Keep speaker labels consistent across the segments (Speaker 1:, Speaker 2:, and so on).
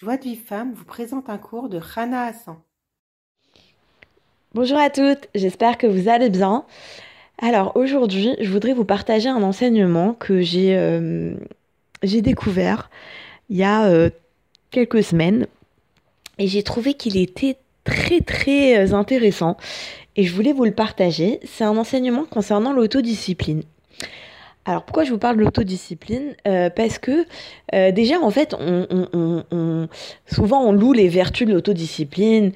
Speaker 1: Joie de vie femme vous présente un cours de Rana Hassan.
Speaker 2: Bonjour à toutes, j'espère que vous allez bien. Alors aujourd'hui, je voudrais vous partager un enseignement que j'ai euh, découvert il y a euh, quelques semaines et j'ai trouvé qu'il était très très euh, intéressant et je voulais vous le partager. C'est un enseignement concernant l'autodiscipline. Alors pourquoi je vous parle de l'autodiscipline? Euh, Parce que euh, déjà en fait, souvent on loue les vertus de l'autodiscipline,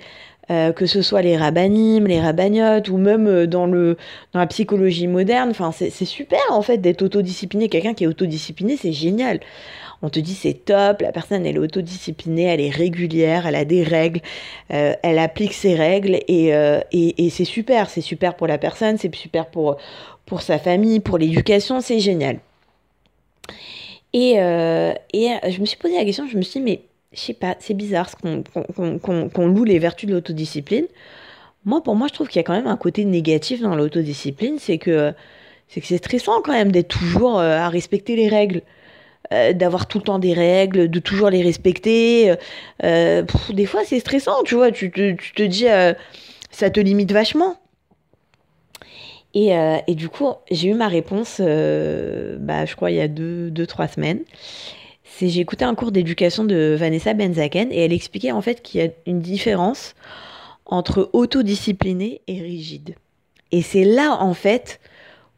Speaker 2: euh, que ce soit les rabbinim, les rabbagnotes, ou même dans, le, dans la psychologie moderne. Enfin, c'est super en fait d'être autodiscipliné. Quelqu'un qui est autodiscipliné, c'est génial. On te dit c'est top, la personne elle est autodisciplinée, elle est régulière, elle a des règles, elle applique ses règles et, et c'est super, c'est super pour la personne, c'est super pour, pour sa famille, pour l'éducation, c'est génial. Et, euh, et, je me suis posé la question, je me suis dit, mais je sais pas, c'est bizarre qu'on loue les vertus de l'autodiscipline. Moi, pour moi, je trouve qu'il y a quand même un côté négatif dans l'autodiscipline, c'est que c'est stressant quand même d'être toujours euh, à respecter les règles, euh, d'avoir tout le temps des règles, de toujours les respecter. des fois, c'est stressant, tu vois, tu te, dis, ça te limite vachement. Euh, et, du coup, j'ai eu ma réponse, euh, bah, je crois, il y a deux, deux trois semaines. C'est j'ai écouté un cours d'éducation de Vanessa Benzaken et elle expliquait en fait qu'il y a une différence entre autodiscipliné et rigide. Et c'est là en fait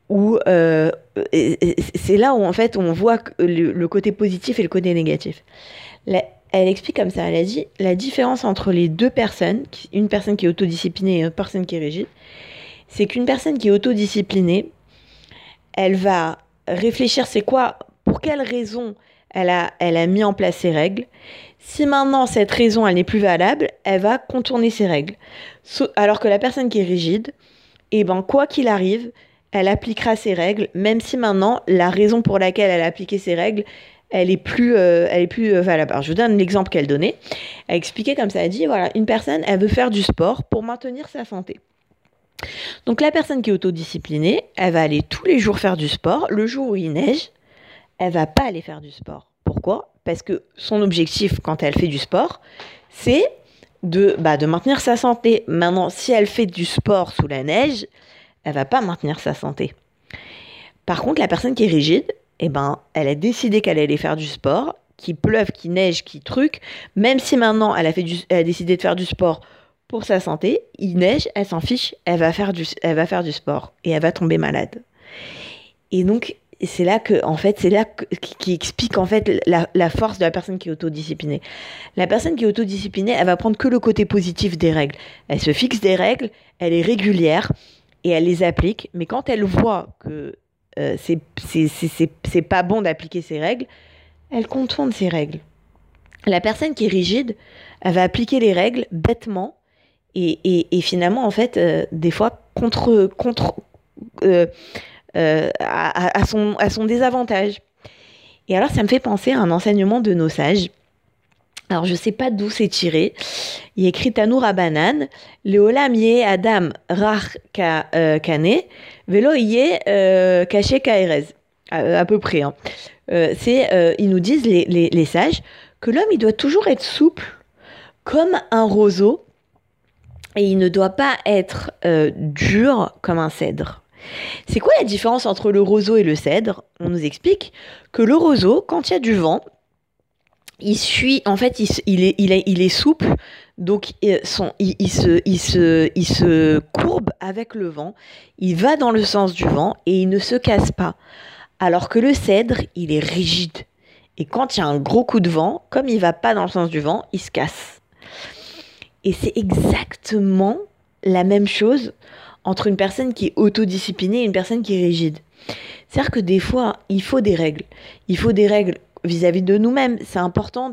Speaker 2: où euh, c'est là où en fait on voit le, côté positif et le côté négatif. elle explique comme ça, elle a dit la différence entre les deux personnes, une personne qui est autodisciplinée et une personne qui est rigide, c'est qu'une personne qui est autodisciplinée, elle va réfléchir c'est quoi, pour quelle raison elle a, elle a mis en place ses règles. Si maintenant cette raison elle n'est plus valable, elle va contourner ses règles. Alors que la personne qui est rigide, eh ben quoi qu'il arrive, elle appliquera ses règles, même si maintenant la raison pour laquelle elle a appliqué ses règles, elle est plus, euh, elle est plus euh, valable. Je vous donne l'exemple qu'elle donnait. Elle expliquait comme ça, elle dit voilà, une personne, elle veut faire du sport pour maintenir sa santé. Donc la personne qui est autodisciplinée, elle va aller tous les jours faire du sport. Le jour où il neige, elle va pas aller faire du sport. Pourquoi? Parce que son objectif quand elle fait du sport, c'est de, bah, de maintenir sa santé. Maintenant, si elle fait du sport sous la neige, elle va pas maintenir sa santé. Par contre, la personne qui est rigide, eh ben, elle a décidé qu'elle allait faire du sport, qu'il pleuve, qu'il neige, qu'il truc, même si maintenant elle a, elle a décidé de faire du sport pour sa santé, il neige, elle s'en fiche, elle va, faire du, elle va faire du sport et elle va tomber malade. Et donc, c'est là que, en fait, c'est là qui explique en fait la, force de la personne qui est autodisciplinée. La personne qui est autodisciplinée, elle va prendre que le côté positif des règles. Elle se fixe des règles, elle est régulière et elle les applique. Mais quand elle voit que euh, c'est pas bon d'appliquer ces règles, elle contourne ces règles. La personne qui est rigide, elle va appliquer les règles bêtement et, finalement, en fait, euh, des fois, contre, contre, euh, euh, à, son, désavantage. Et alors, ça me fait penser à un enseignement de nos sages. Alors, je ne sais pas d'où c'est tiré. Il est écrit Tanour Rabanan, Leolam ye Adam Rach Kane, Velo ye Kaché Kaerez. À peu près. Hein. c'est, ils nous disent, les, sages, que l'homme, il doit toujours être souple comme un roseau et il ne doit pas être euh, dur comme un cèdre. C'est quoi la différence entre le roseau et le cèdre? On nous explique que le roseau, quand il y a du vent, il suit, en fait, il, est, souple, donc son, il, se, il, se, il se courbe avec le vent, il va dans le sens du vent et il ne se casse pas. Alors que le cèdre, il est rigide. Et quand il y a un gros coup de vent, comme il va pas dans le sens du vent, il se casse. Et c'est exactement la même chose entre une personne qui est autodisciplinée et une personne qui est rigide. C'est-à-dire que des fois, il faut des règles. Il faut des règles vis-à-vis de nous-mêmes. C'est important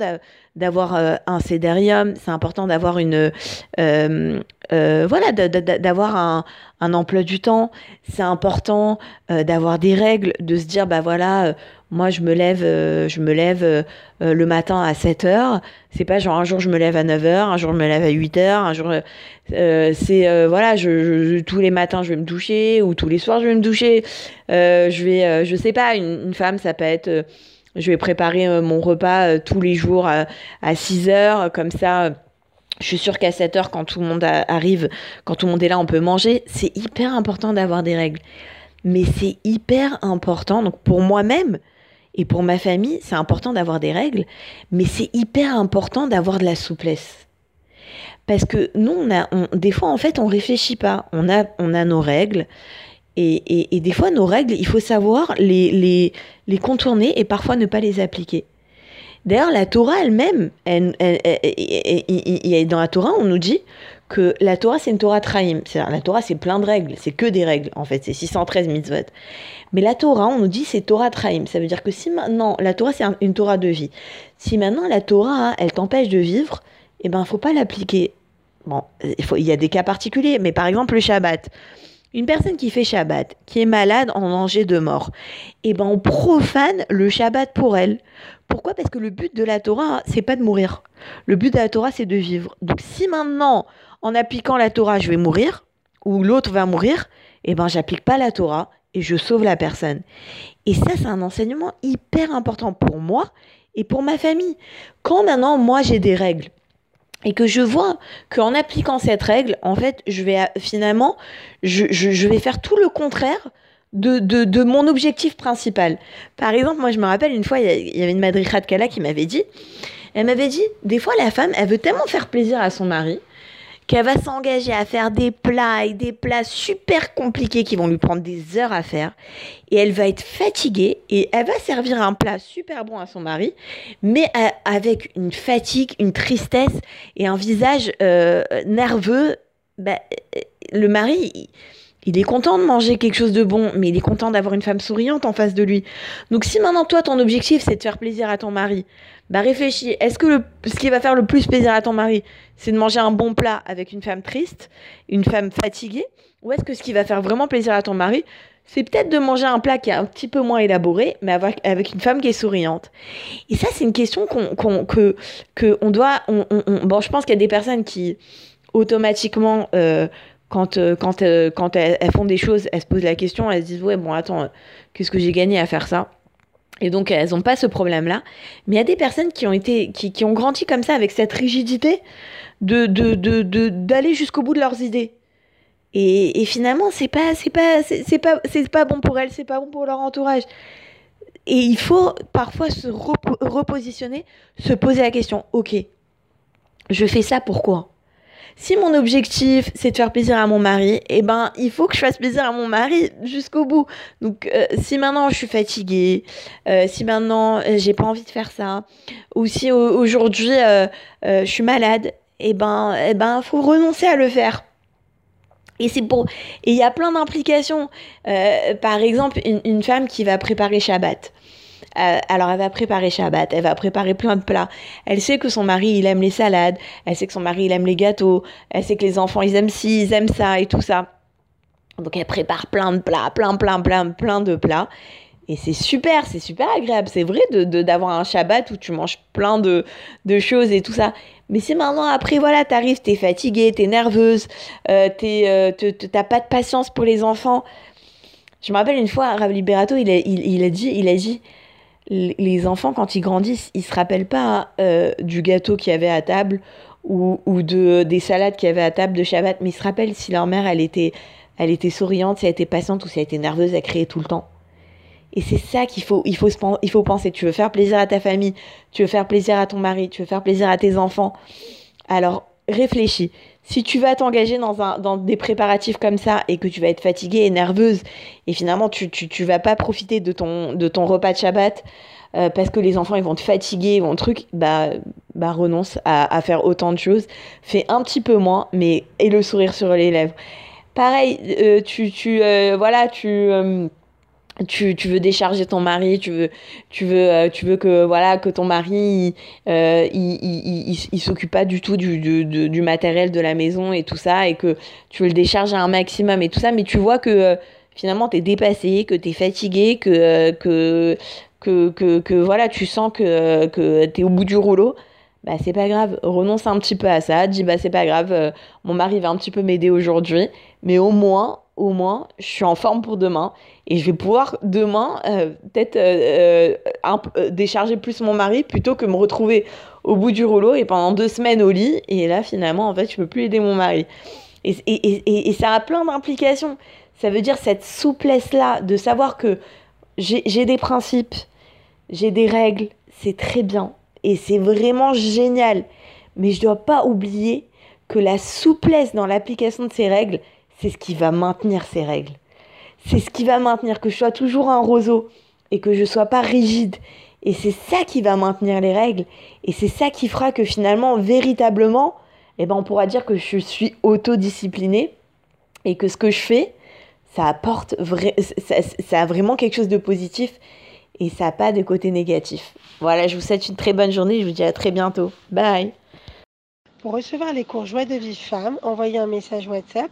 Speaker 2: d'avoir euh, un cédarium, c'est important d'avoir une euh, euh, voilà d'avoir un, emploi du temps. C'est important d'avoir des règles, de se dire bah voilà moi, je me lève, euh, je me lève euh, euh, le matin à 7 heures. C'est pas genre un jour je me lève à 9 heures, un jour je me lève à 8 heures, un jour c'est voilà, je, tous les matins je vais me doucher ou tous les soirs je vais me doucher. je vais, je sais pas, une, femme ça peut être je vais préparer mon repas tous les jours à, 6 heures, comme ça. Je suis sûre qu'à 7 heures, quand tout le monde arrive, quand tout le monde est là, on peut manger. C'est hyper important d'avoir des règles. Mais c'est hyper important, donc pour moi-même et pour ma famille, c'est important d'avoir des règles, mais c'est hyper important d'avoir de la souplesse. Parce que nous, on a, des fois, en fait, on réfléchit pas. On a, on a nos règles. Et, des fois, nos règles, il faut savoir les, contourner et parfois ne pas les appliquer. D'ailleurs, la Torah elle-même, elle, dans la Torah, on nous dit que la Torah, c'est une Torah Traim. La Torah, c'est plein de règles. C'est que des règles, en fait. C'est 613 mitzvot. Mais la Torah, on nous dit c'est Torah Traim. Ça veut dire que si maintenant, la Torah, c'est une Torah de vie. Si maintenant la Torah, elle t'empêche de vivre, eh ben, faut pas l'appliquer. Bon, il, faut, il y a des cas particuliers, mais par exemple, le Shabbat. Une personne qui fait Shabbat, qui est malade en danger de mort, eh ben on profane le Shabbat pour elle. Pourquoi? Parce que le but de la Torah, c'est pas de mourir. Le but de la Torah, c'est de vivre. Donc si maintenant, en appliquant la Torah, je vais mourir, ou l'autre va mourir, eh ben j'applique pas la Torah et je sauve la personne. Et ça, c'est un enseignement hyper important pour moi et pour ma famille. Quand maintenant, moi, j'ai des règles, et que je vois qu'en appliquant cette règle, en fait, je vais finalement, je, vais faire tout le contraire de, mon objectif principal. Par exemple, moi, je me rappelle une fois, il y avait une madricha de qui m'avait dit, elle m'avait dit, des fois, la femme, elle veut tellement faire plaisir à son mari qu'elle va s'engager à faire des plats et des plats super compliqués qui vont lui prendre des heures à faire. Et elle va être fatiguée et elle va servir un plat super bon à son mari, mais avec une fatigue, une tristesse et un visage euh, nerveux. Bah, euh, le mari, est content de manger quelque chose de bon, mais il est content d'avoir une femme souriante en face de lui. Donc si maintenant toi, ton objectif, c'est de faire plaisir à ton mari, bah réfléchis, est-ce que ce qui va faire le plus plaisir à ton mari, c'est de manger un bon plat avec une femme triste, une femme fatiguée, ou est-ce que ce qui va faire vraiment plaisir à ton mari, c'est peut-être de manger un plat qui est un petit peu moins élaboré, mais avec, une femme qui est souriante? Et ça, c'est une question qu'on, que, que on doit... On, bon, je pense qu'il y a des personnes qui, automatiquement... Euh, quand, euh, quand, euh, quand elles, font des choses, elles se posent la question, elles se disent ouais bon attends, qu'est-ce que j'ai gagné à faire ça? Et donc elles n'ont pas ce problème-là. Mais il y a des personnes qui ont été, qui, qui, ont grandi comme ça avec cette rigidité de d'aller de, de, jusqu'au bout de leurs idées. Et, et finalement c'est pas c'est pas c'est pas c'est pas bon pour elles, c'est pas bon pour leur entourage. Et il faut parfois se repositionner, se poser la question. Ok, je fais ça pourquoi si mon objectif c'est de faire plaisir à mon mari, eh ben il faut que je fasse plaisir à mon mari jusqu'au bout. Donc euh, si maintenant je suis fatiguée, euh, si maintenant euh, j'ai pas envie de faire ça, ou si aujourd'hui je suis malade, eh ben eh ben faut renoncer à le faire. Et c'est pour et il y a plein d'implications. par exemple, une, une, femme qui va préparer Shabbat. Euh, alors elle va préparer Shabbat, elle va préparer plein de plats. Elle sait que son mari il aime les salades, elle sait que son mari il aime les gâteaux, elle sait que les enfants ils aiment ci, ils aiment ça et tout ça. Donc elle prépare plein de plats, plein, plein, plein, plein de plats. Et c'est super, c'est super agréable. C'est vrai de, d'avoir un Shabbat où tu manges plein de, de choses et tout ça. Mais c'est maintenant, après, voilà, t'arrives, t'es fatiguée, t'es nerveuse, euh, euh, t'as pas de patience pour les enfants. Je me rappelle une fois, Rav Liberato, il a, il a dit, il a dit, les enfants, quand ils grandissent, ils se rappellent pas euh, du gâteau qu'il y avait à table ou, de, des salades qu'il y avait à table de Shabbat, mais ils se rappellent si leur mère, elle était, elle était souriante, si elle était patiente ou si elle était nerveuse à crier tout le temps. Et c'est ça qu'il faut, il faut, il faut penser. Tu veux faire plaisir à ta famille, tu veux faire plaisir à ton mari, tu veux faire plaisir à tes enfants. Alors, réfléchis si tu vas t'engager dans, dans des préparatifs comme ça et que tu vas être fatiguée et nerveuse et finalement tu, tu, tu vas pas profiter de ton, de ton repas de Shabbat euh, parce que les enfants ils vont te fatiguer, ils vont truc, bah, bah renonce à, à, faire autant de choses. Fais un petit peu moins, mais et le sourire sur les lèvres. Pareil, euh, tu, tu euh, voilà, tu tu, tu, veux décharger ton mari, tu veux, tu veux, euh, tu veux que voilà que ton mari euh, il, il, il, il s'occupe pas du tout du, du, du, matériel de la maison et tout ça et que tu veux le décharger un maximum et tout ça, mais tu vois que euh, finalement tu es dépassé, que tu es fatigué, que, que, que, que, que, voilà tu sens que, que tu es au bout du rouleau, bah c'est pas grave, renonce un petit peu à ça, dis bah c'est pas grave, mon mari va un petit peu m'aider aujourd'hui, mais au moins, au moins, je suis en forme pour demain et je vais pouvoir demain euh, peut-être euh, décharger plus mon mari plutôt que me retrouver au bout du rouleau et pendant deux semaines au lit et là finalement en fait je peux plus aider mon mari. Et, et, et, et ça a plein d'implications. Ça veut dire cette souplesse là de savoir que j'ai des principes, j'ai des règles, c'est très bien et c'est vraiment génial. Mais je dois pas oublier que la souplesse dans l'application de ces règles, c'est ce qui va maintenir ces règles. C'est ce qui va maintenir que je sois toujours un roseau et que je ne sois pas rigide. Et c'est ça qui va maintenir les règles. Et c'est ça qui fera que finalement, véritablement, eh ben, on pourra dire que je suis autodisciplinée et que ce que je fais, ça apporte ça, ça a vraiment quelque chose de positif et ça n'a pas de côté négatif. Voilà, je vous souhaite une très bonne journée, je vous dis à très bientôt. Bye
Speaker 1: Pour recevoir les cours Joie de vie femme, envoyez un message WhatsApp